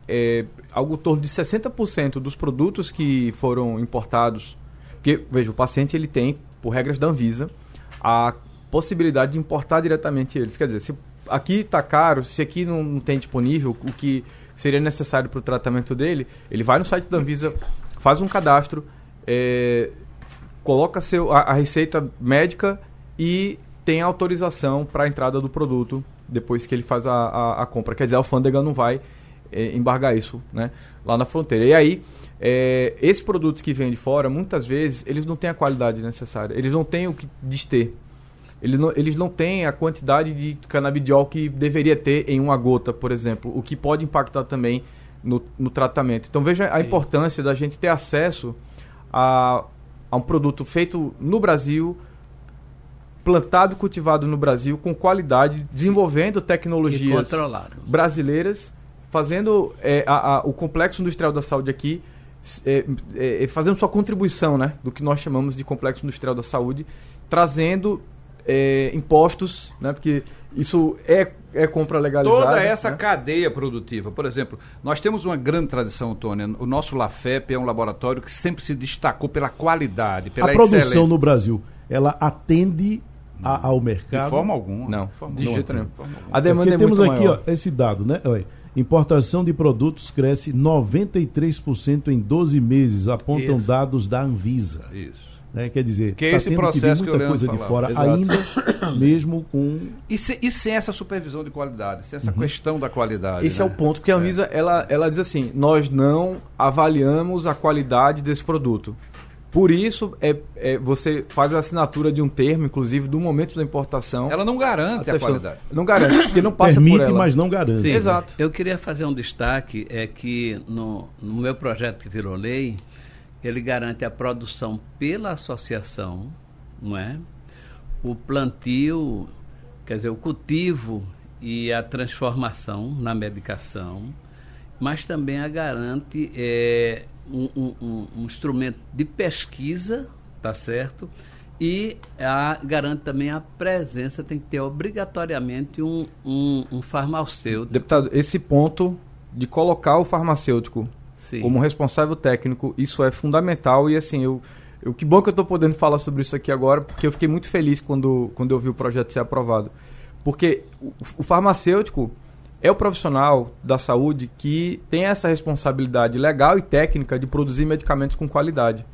é, algo em torno de 60% dos produtos que foram importados, porque, veja, o paciente ele tem, por regras da Anvisa, a possibilidade de importar diretamente eles. Quer dizer, se aqui está caro, se aqui não, não, tem disponível o que seria necessário para o tratamento dele, ele vai no site da Anvisa, faz um cadastro, é, coloca seu, a, a, receita médica e tem autorização para a entrada do produto depois que ele faz a, a, a compra. Quer dizer, a alfândega não vai é, embargar isso né, lá na fronteira. E aí, é, esses produtos que vêm de fora, muitas vezes, eles não têm a qualidade necessária, eles não têm o que dister eles não, eles não têm a quantidade de canabidiol que deveria ter em uma gota, por exemplo, o que pode impactar também no, no tratamento. Então veja a Sim. importância da gente ter acesso a, a um produto feito no Brasil, plantado e cultivado no Brasil, com qualidade, desenvolvendo tecnologias brasileiras, fazendo é, a, a, o complexo industrial da saúde aqui é, é, fazendo sua contribuição né, do que nós chamamos de complexo industrial da saúde, trazendo é, impostos, né? Porque isso é, é compra legalizada. Toda essa né? cadeia produtiva. Por exemplo, nós temos uma grande tradição, Tony. O nosso LAFEP é um laboratório que sempre se destacou pela qualidade, pela A produção no Brasil, ela atende a, ao mercado? De forma alguma. Não, forma de jeito nenhum. A demanda é temos muito aqui ó, esse dado, né? Olha, importação de produtos cresce 93% em 12 meses, apontam Isso. dados da Anvisa. Isso. Né? Quer dizer, que é tá esse processo que, muita coisa de fora, Exato. ainda mesmo com. E, se, e, sem essa supervisão de qualidade, sem essa uhum. questão da qualidade. Esse né? é o ponto, porque a Anvisa é. ela, ela diz assim: nós não avaliamos a qualidade desse produto. Por isso, é, é, você faz a assinatura de um termo, inclusive, do momento da importação. Ela não garante a, a qualidade. Não garante, porque não passa Permite, por ela. mas não garante. Sim, Exato. Eu queria fazer um destaque, é que no, no meu projeto que virou lei, ele garante a produção pela associação, não é? O plantio, quer dizer, o cultivo e a transformação na medicação, mas também a garante é, um, um, um instrumento de pesquisa, tá certo? E a, garante também a presença, tem que ter obrigatoriamente um, um, um farmacêutico. Deputado, esse ponto de colocar o farmacêutico Sim. como responsável técnico, isso é fundamental e assim, eu, eu que bom que eu estou podendo falar sobre isso aqui agora, porque eu fiquei muito feliz quando, quando eu vi o projeto ser aprovado. Porque o, o farmacêutico é o profissional da saúde que tem essa responsabilidade legal e técnica de produzir medicamentos com qualidade.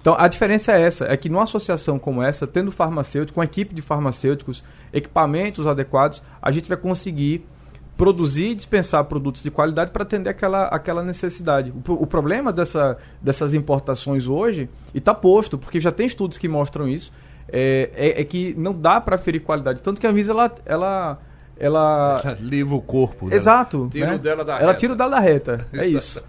Então, a diferença é essa, é que numa associação como essa, tendo farmacêutico, uma equipe de farmacêuticos, equipamentos adequados, a gente vai conseguir produzir e dispensar produtos de qualidade para atender aquela, aquela necessidade. O, o, problema dessa, dessas importações hoje, e está posto, porque já tem estudos que mostram isso, é, é, é que não dá para ferir qualidade. Tanto que a Anvisa, ela... ela ela, ela livra o corpo dela. Exato. Tira né? dela da ela reta. tira o dela da reta. É isso.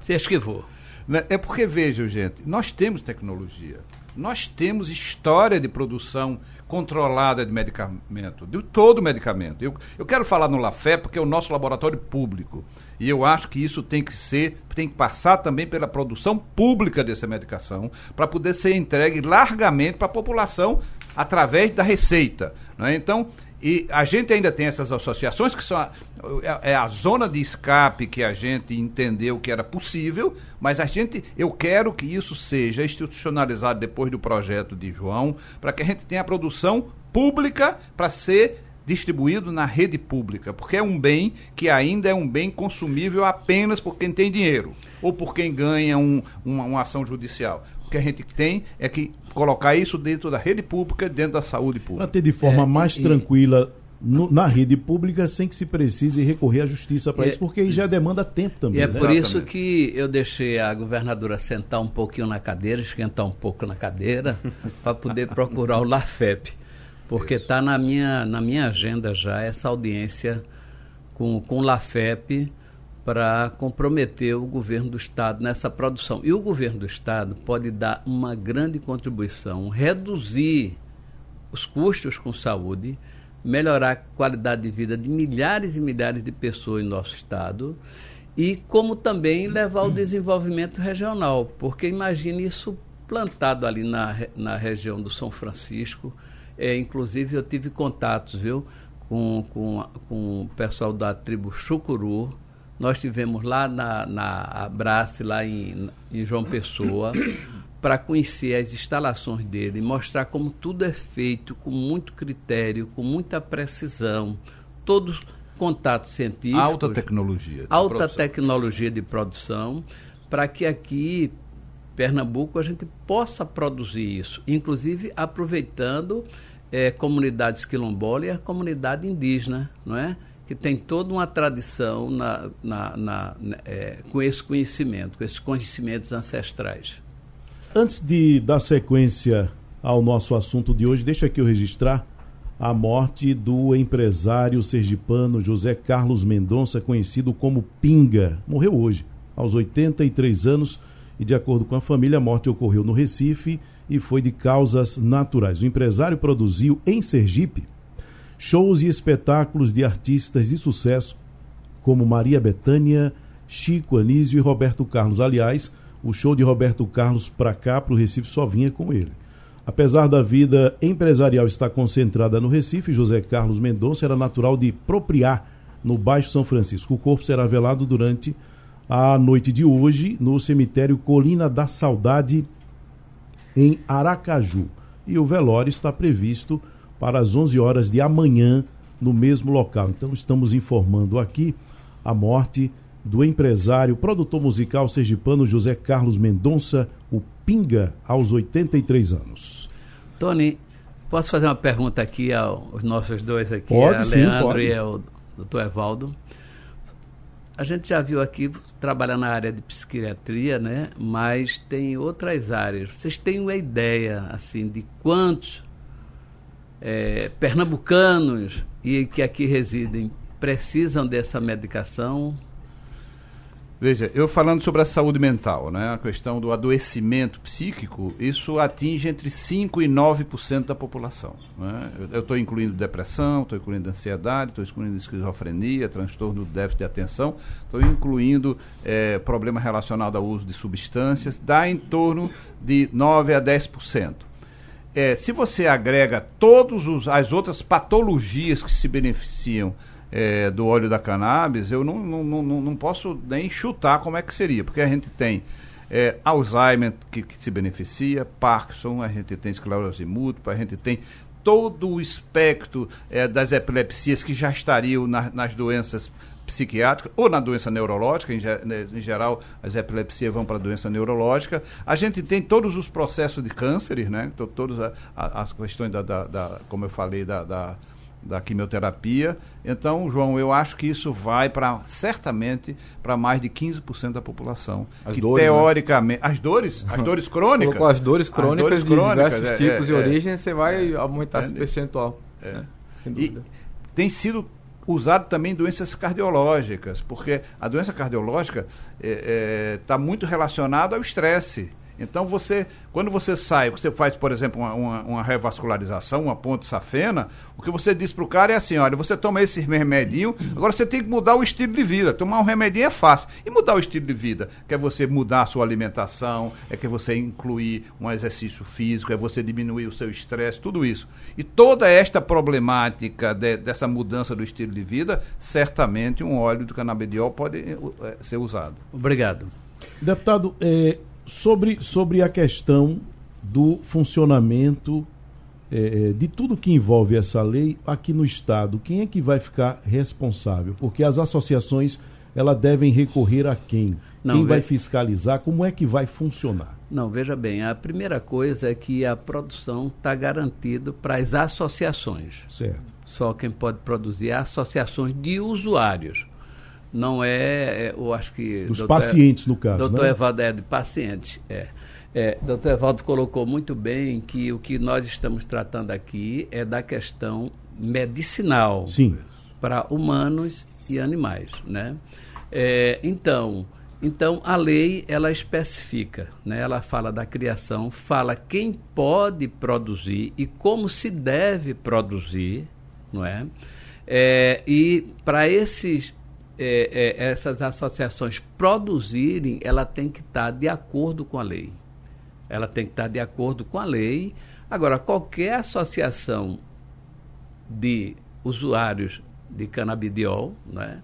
Se esquivou. Né? É porque, vejam, gente, nós temos tecnologia. Nós temos história de produção controlada de medicamento, de todo medicamento. Eu, eu quero falar no Lafé porque é o nosso laboratório público. E eu acho que isso tem que ser, tem que passar também pela produção pública dessa medicação, para poder ser entregue largamente para a população através da receita. Né? Então, e a gente ainda tem essas associações que são a, é, é a zona de escape que a gente entendeu que era possível, mas a gente, eu quero que isso seja institucionalizado depois do projeto de João, para que a gente tenha a produção pública para ser distribuído na rede pública, porque é um bem que ainda é um bem consumível apenas por quem tem dinheiro ou por quem ganha um, uma, uma ação judicial. O que a gente tem é que colocar isso dentro da rede pública, dentro da saúde pública. Para ter de forma é, mais e, tranquila no, na rede pública sem que se precise recorrer à justiça para é, isso, porque aí já demanda tempo também. E é né? por isso que eu deixei a governadora sentar um pouquinho na cadeira, esquentar um pouco na cadeira, para poder procurar o LAFEP. Porque está na minha, na minha agenda já essa audiência com, com o LAFEP para comprometer o governo do Estado nessa produção. E o governo do Estado pode dar uma grande contribuição, reduzir os custos com saúde, melhorar a qualidade de vida de milhares e milhares de pessoas em nosso Estado e como também levar o desenvolvimento regional, porque imagine isso plantado ali na, na região do São Francisco, é, inclusive eu tive contatos, viu, com, com, com o pessoal da tribo Chucuru, nós tivemos lá na, na Abrace, lá em, em João Pessoa, para conhecer as instalações dele, mostrar como tudo é feito com muito critério, com muita precisão, todos contatos científicos. Alta tecnologia. Alta produção. tecnologia de produção, para que aqui, Pernambuco, a gente possa produzir isso, inclusive aproveitando é, comunidades quilombolas e a comunidade indígena, não é? Que tem toda uma tradição na, na, na, é, com esse conhecimento, com esses conhecimentos ancestrais. Antes de dar sequência ao nosso assunto de hoje, deixa aqui eu registrar a morte do empresário sergipano José Carlos Mendonça, conhecido como Pinga. Morreu hoje, aos 83 anos, e de acordo com a família, a morte ocorreu no Recife e foi de causas naturais. O empresário produziu em Sergipe shows e espetáculos de artistas de sucesso como Maria Bethânia, Chico Anísio e Roberto Carlos. Aliás, o show de Roberto Carlos para cá, para o Recife, só vinha com ele. Apesar da vida empresarial estar concentrada no Recife, José Carlos Mendonça era natural de Propriar, no Baixo São Francisco. O corpo será velado durante a noite de hoje no cemitério Colina da Saudade, em Aracaju. E o velório está previsto para as 11 horas de amanhã no mesmo local. Então estamos informando aqui a morte do empresário, produtor musical sergipano José Carlos Mendonça, o Pinga, aos 83 anos. Tony, posso fazer uma pergunta aqui aos nossos dois aqui, pode, a sim, Leandro pode. e ao doutor Evaldo. A gente já viu aqui trabalhar na área de psiquiatria, né? Mas tem outras áreas. Vocês têm uma ideia assim de quantos é, pernambucanos e que aqui residem precisam dessa medicação? Veja, eu falando sobre a saúde mental, né, a questão do adoecimento psíquico, isso atinge entre 5% e 9% da população. Né? Eu estou incluindo depressão, estou incluindo ansiedade, estou incluindo esquizofrenia, transtorno do déficit de atenção, estou incluindo é, problema relacionado ao uso de substâncias, dá em torno de 9% a 10%. É, se você agrega todas as outras patologias que se beneficiam é, do óleo da cannabis, eu não, não, não, não posso nem chutar como é que seria, porque a gente tem é, Alzheimer que, que, se beneficia, Parkinson, a gente tem esclerose múltipla, a gente tem todo o espectro é, das epilepsias que já estariam na, nas doenças psiquiátricas ou na doença neurológica, em, né, em geral as epilepsias vão para a doença neurológica. A gente tem todos os processos de cânceres, né? Todas as questões da, da, da, como eu falei, da, da da quimioterapia. Então, João, eu acho que isso vai para certamente para mais de 15% da população. As que dores, teoricamente, né? as dores, as dores crônicas. Com as dores crônicas as dores crônicas, de diversos é, tipos é, e é, origens, você vai aumentar esse percentual. Né? Sem dúvida. E tem sido usado também doenças cardiológicas, porque a doença cardiológica está muito relacionada ao estresse. Então você, quando você sai, você faz, por exemplo, uma, uma, uma revascularização, uma ponte safena, o que você diz para o cara é assim, olha, você toma esse remedinho, agora você tem que mudar o estilo de vida. Tomar um remedinho é fácil. E mudar o estilo de vida? Que é você mudar a sua alimentação, é que você incluir um exercício físico, é você diminuir o seu estresse, tudo isso. E toda esta problemática de, dessa mudança do estilo de vida, certamente um óleo do canabidiol pode é, ser usado. Obrigado. Deputado, é, sobre, sobre a questão do funcionamento é, de tudo que envolve essa lei aqui no Estado, quem é que vai ficar responsável? Porque as associações elas devem recorrer a quem? Não, quem vai ve- fiscalizar? Como é que vai funcionar? Não, veja bem, a primeira coisa é que a produção está garantida para as associações. Certo. Só quem pode produzir é associações de usuários. Não é, é eu acho que. Dos pacientes, no caso. Doutor né? Evaldo é de pacientes, é. É, doutor Evaldo colocou muito bem que o que nós estamos tratando aqui é da questão medicinal Sim. para humanos e animais, né? É, então, então a lei ela especifica, né? Ela fala da criação, fala quem pode produzir e como se deve produzir, não é? É, e para esses é, é, essas associações produzirem, ela tem que estar de acordo com a lei. Ela tem que estar de acordo com a lei. Agora, qualquer associação de usuários de canabidiol, né,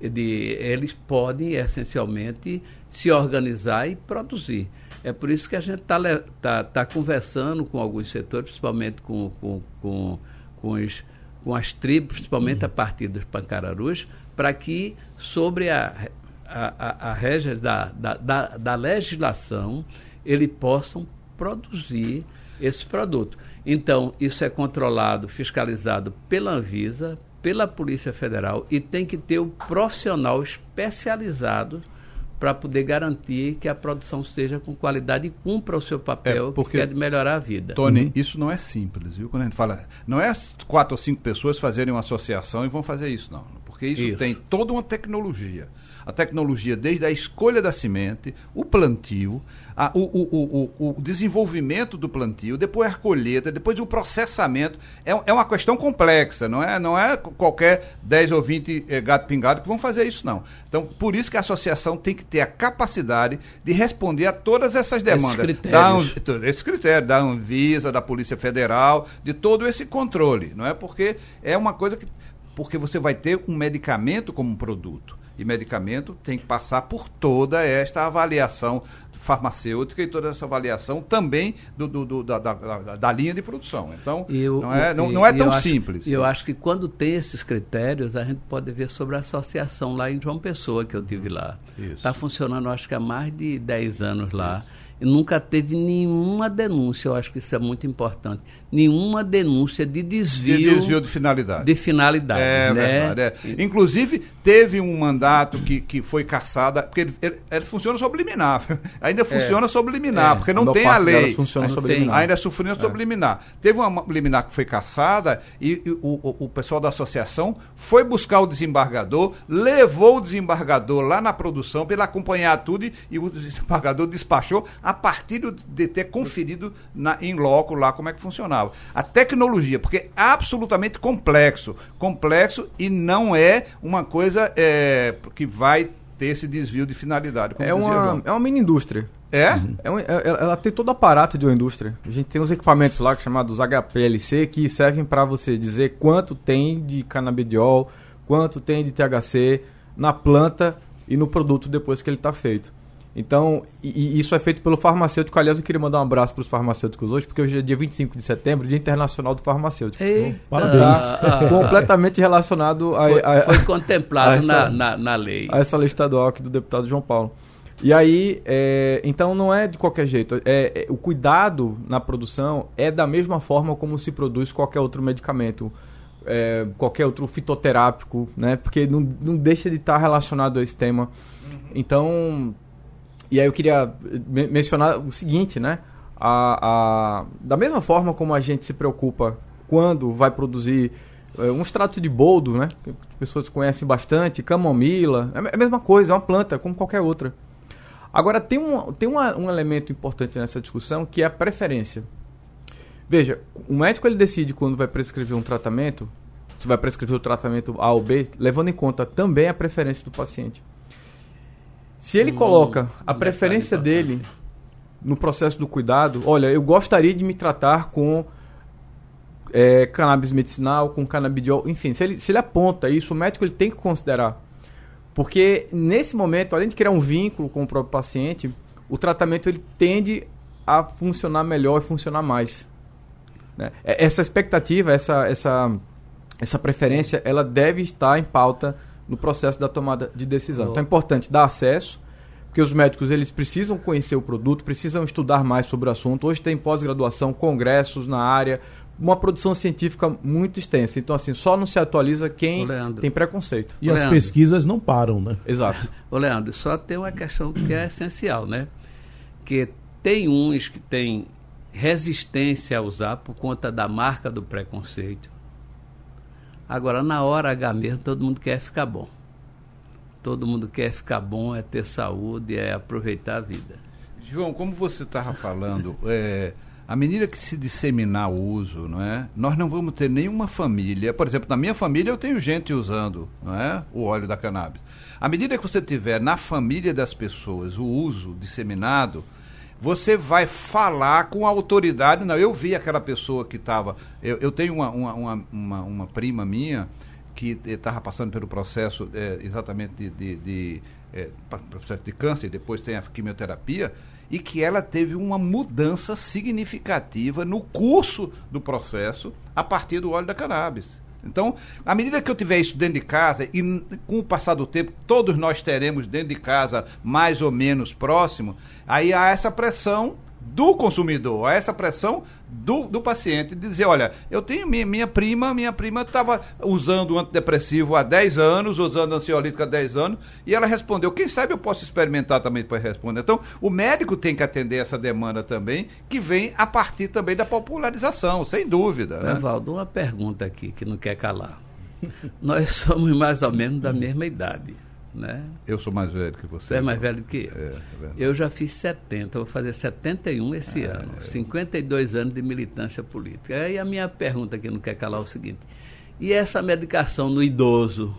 de, eles podem essencialmente se organizar e produzir. É por isso que a gente está tá, tá conversando com alguns setores, principalmente com, com, com, com, os, com as tribos, principalmente a partir dos pancararus, para que sobre a, a, a, a régia da, da, da, da legislação eles possam produzir esse produto. Então, isso é controlado, fiscalizado pela Anvisa, pela Polícia Federal e tem que ter o um profissional especializado para poder garantir que a produção seja com qualidade e cumpra o seu papel, é porque, que é de melhorar a vida. Tony, uhum. isso não é simples, viu? Quando a gente fala, não é quatro ou cinco pessoas fazerem uma associação e vão fazer isso, não. Porque isso, isso. tem toda uma tecnologia a tecnologia desde a escolha da semente, o plantio, a, o, o, o, o, desenvolvimento do plantio, depois a colheita, depois o processamento. É, é uma questão complexa, não é, não é qualquer 10 ou 20 é, gato pingado que vão fazer isso, não. Então, por isso que a associação tem que ter a capacidade de responder a todas essas demandas. Esses critérios. Da, esse critério da Anvisa, da Polícia Federal, de todo esse controle, não é? Porque é uma coisa que. Porque você vai ter um medicamento como produto e medicamento tem que passar por toda esta avaliação farmacêutica e toda essa avaliação também do, do, do da, da, da, linha de produção. Então, eu, não é, não, não é tão simples. eu acho que quando tem esses critérios, a gente pode ver sobre a associação lá em João Pessoa, que eu tive lá. Está funcionando, acho que há mais de 10 anos lá. Isso nunca teve nenhuma denúncia, eu acho que isso é muito importante, nenhuma denúncia de desvio de, desvio de finalidade. De finalidade, é, né? verdade. É. Inclusive, teve um mandato que, que foi caçado, porque ele, ele, ele funciona subliminar, ainda funciona é. subliminar, é. porque não tem a lei. Funciona subliminar. Ainda funciona subliminar. Teve uma liminar que foi caçada e, e o, o, o pessoal da associação foi buscar o desembargador, levou o desembargador lá na produção para ele acompanhar tudo e, e o desembargador despachou a a partir de ter conferido na, em loco lá como é que funcionava. A tecnologia, porque é absolutamente complexo. Complexo e não é uma coisa é, que vai ter esse desvio de finalidade. é, uma, é uma mini indústria. É? Uhum. é, um, é ela tem todo o aparato de uma indústria. A gente tem uns equipamentos lá chamados HPLC que servem para você dizer quanto tem de canabidiol, quanto tem de THC na planta e no produto depois que ele está feito. Então, e, e isso é feito pelo farmacêutico. Aliás, eu queria mandar um abraço para os farmacêuticos hoje, porque hoje é dia 25 de setembro, Dia Internacional do Farmacêutico. Eita. Parabéns. Ah, completamente relacionado a. Foi, a, foi contemplado a essa, na, na, na, lei. A essa lei estadual aqui do deputado João Paulo. E aí, é, então não é de qualquer jeito. É, é, o cuidado na produção é da mesma forma como se produz qualquer outro medicamento. É, qualquer outro fitoterápico, né? Porque não, não deixa de estar relacionado a esse tema. Uhum. Então, e aí eu queria mencionar o seguinte, né? A, a, da mesma forma como a gente se preocupa quando vai produzir é, um extrato de boldo, né? Que as pessoas conhecem bastante, camomila, é a mesma coisa, é uma planta, como qualquer outra. Agora, tem, um, tem uma, um elemento importante nessa discussão que é a preferência. Veja, o médico ele decide quando vai prescrever um tratamento, se vai prescrever o tratamento A ou B, levando em conta também a preferência do paciente. Se ele hum, coloca a preferência dele no processo do cuidado, olha, eu gostaria de me tratar com é, cannabis medicinal, com canabidiol, enfim, se ele, se ele aponta isso, o médico ele tem que considerar. Porque nesse momento, além de criar um vínculo com o próprio paciente, o tratamento ele tende a funcionar melhor e funcionar mais. Né? É, essa expectativa, essa, essa, essa preferência, ela deve estar em pauta no processo da tomada de decisão. Então é importante dar acesso, porque os médicos eles precisam conhecer o produto, precisam estudar mais sobre o assunto. Hoje tem pós-graduação, congressos na área, uma produção científica muito extensa. Então, assim, só não se atualiza quem tem preconceito. E as pesquisas não param, né? Exato. Ô, Leandro, só tem uma questão que é essencial, né? Que tem uns que têm resistência a usar por conta da marca do preconceito. Agora, na hora H mesmo, todo mundo quer ficar bom. Todo mundo quer ficar bom, é ter saúde, é aproveitar a vida. João, como você estava falando, é, à medida que se disseminar o uso, não é? Nós não vamos ter nenhuma família. Por exemplo, na minha família eu tenho gente usando, não é? O óleo da cannabis. À medida que você tiver na família das pessoas o uso disseminado, você vai falar com a autoridade. Não, eu vi aquela pessoa que estava. Eu, eu, tenho uma, uma, uma, uma, prima minha que estava passando pelo processo é, exatamente de, de, de é, processo de câncer, depois tem a quimioterapia, e que ela teve uma mudança significativa no curso do processo a partir do óleo da cannabis. Então, à medida que eu tiver isso dentro de casa, e com o passar do tempo, todos nós teremos dentro de casa mais ou menos próximo, aí há essa pressão do consumidor, a essa pressão do, do paciente, dizer, olha, eu tenho minha, minha prima, minha prima estava usando antidepressivo há 10 anos, usando ansiolítico há 10 anos, e ela respondeu, quem sabe eu posso experimentar também para responder. Então, o médico tem que atender essa demanda também, que vem a partir também da popularização, sem dúvida. Né? Evaldo, uma pergunta aqui que não quer calar. Nós somos mais ou menos da mesma idade. Né? Eu sou mais velho que você. Você é mais velho que eu. É, é eu já fiz 70, vou fazer 71 esse é, ano. É. 52 anos de militância política. Aí a minha pergunta que não quer calar é o seguinte: e essa medicação no idoso?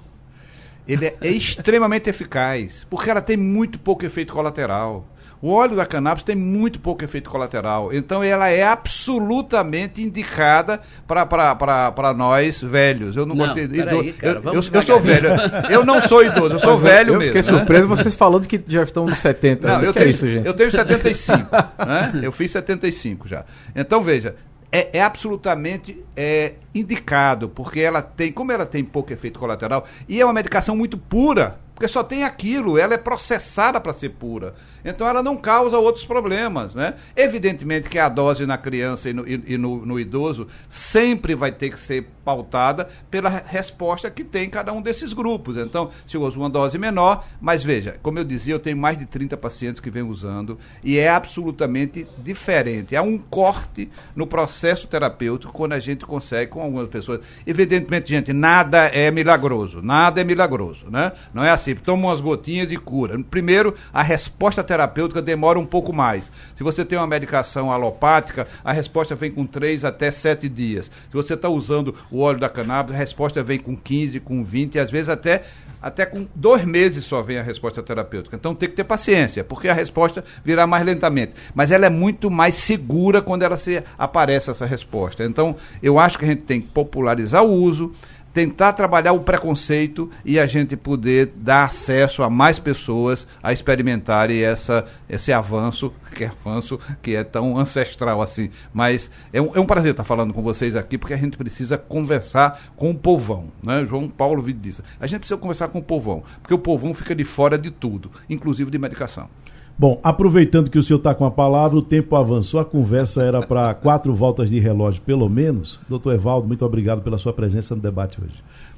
Ele é extremamente eficaz, porque ela tem muito pouco efeito colateral. O óleo da cannabis tem muito pouco efeito colateral. Então ela é absolutamente indicada para nós velhos. Eu não, não gostei. Aí, cara, eu, eu, eu, sou velho. Eu não sou idoso, eu sou velho eu mesmo. Fiquei né? surpreso vocês falando que já estão nos 70. Não, eu tenho, é isso, gente. Eu tenho 75. né? Eu fiz 75 já. Então veja, é, é, absolutamente é, indicado, porque ela tem, como ela tem pouco efeito colateral, e é uma medicação muito pura, porque só tem aquilo, ela é processada para ser pura. Então ela não causa outros problemas. Né? Evidentemente que a dose na criança e no, e, no, no idoso sempre vai ter que ser pautada pela resposta que tem cada um desses grupos. Então, se uso uma dose menor, mas veja, como eu dizia, eu tenho mais de 30 pacientes que vêm usando e é absolutamente diferente. Há um corte no processo terapêutico quando a gente consegue com algumas pessoas. Evidentemente, gente, nada é milagroso, nada é milagroso, né? Não é assim, toma umas gotinhas de cura. Primeiro, a resposta terapêutica demora um pouco mais. Se você tem uma medicação alopática, a resposta vem com 3 até 7 dias. Se você está usando o óleo da cannabis, a resposta vem com 15, com 20, e às vezes até, até com dois meses só vem a resposta terapêutica. Então tem que ter paciência, porque a resposta virá mais lentamente. Mas ela é muito mais segura quando ela se aparece essa resposta. Então eu acho que a gente tem que popularizar o uso, tentar trabalhar o preconceito e a gente poder dar acesso a mais pessoas a experimentarem essa, esse avanço, que é avanço que é tão ancestral assim. Mas é um, é um prazer estar falando com vocês aqui, porque a gente precisa conversar com o povão. Né? João Paulo Vido disse. A gente precisa conversar com o povão, porque o povão fica de fora de tudo, inclusive de medicação. Bom, aproveitando que o senhor está com a palavra, o tempo avançou, a conversa era para quatro voltas de relógio, pelo menos. Doutor Evaldo, muito obrigado pela sua presença no debate hoje.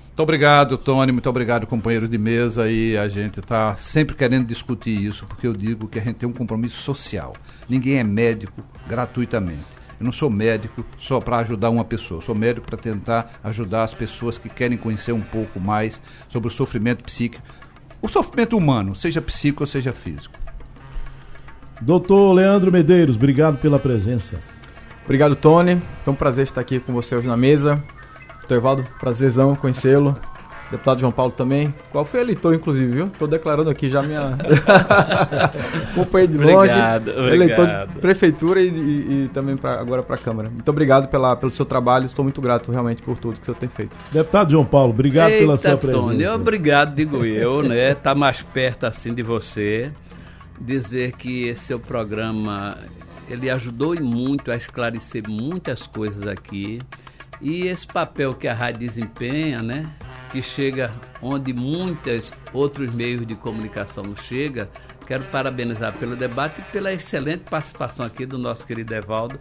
Muito obrigado, Tony, muito obrigado, companheiro de mesa. E a gente está sempre querendo discutir isso, porque eu digo que a gente tem um compromisso social. Ninguém é médico gratuitamente. Eu não sou médico só para ajudar uma pessoa, sou médico para tentar ajudar as pessoas que querem conhecer um pouco mais sobre o sofrimento psíquico, o sofrimento humano, seja psíquico ou seja físico. Doutor Leandro Medeiros, obrigado pela presença. Obrigado, Tony. Foi um prazer estar aqui com você hoje na mesa. Doutor Evaldo, prazerzão conhecê-lo. Deputado João Paulo também. Qual foi eleitor, inclusive, viu? Estou declarando aqui já minha. Acompanhei de longe. Obrigado, obrigado. Eleitor de prefeitura e, e, e também pra, agora para a Câmara. Muito obrigado pela, pelo seu trabalho. Estou muito grato realmente por tudo que o senhor tem feito. Deputado João Paulo, obrigado Eita, pela sua presença. Tony, obrigado, digo eu, né? Tá mais perto assim de você dizer que esse seu programa ele ajudou muito a esclarecer muitas coisas aqui e esse papel que a rádio desempenha, né, que chega onde muitos outros meios de comunicação não chega. Quero parabenizar pelo debate e pela excelente participação aqui do nosso querido Evaldo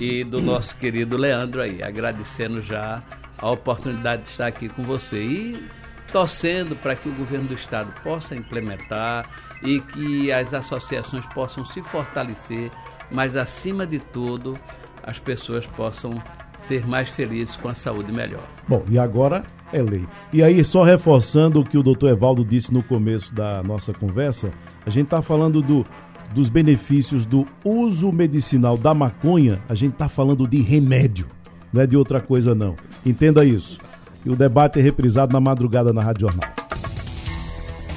e do nosso querido Leandro aí, agradecendo já a oportunidade de estar aqui com você e torcendo para que o governo do estado possa implementar e que as associações possam se fortalecer, mas acima de tudo, as pessoas possam ser mais felizes com a saúde melhor. Bom, e agora é lei. E aí, só reforçando o que o doutor Evaldo disse no começo da nossa conversa, a gente está falando do, dos benefícios do uso medicinal da maconha, a gente está falando de remédio, não é de outra coisa não. Entenda isso. E o debate é reprisado na madrugada na Rádio Jornal.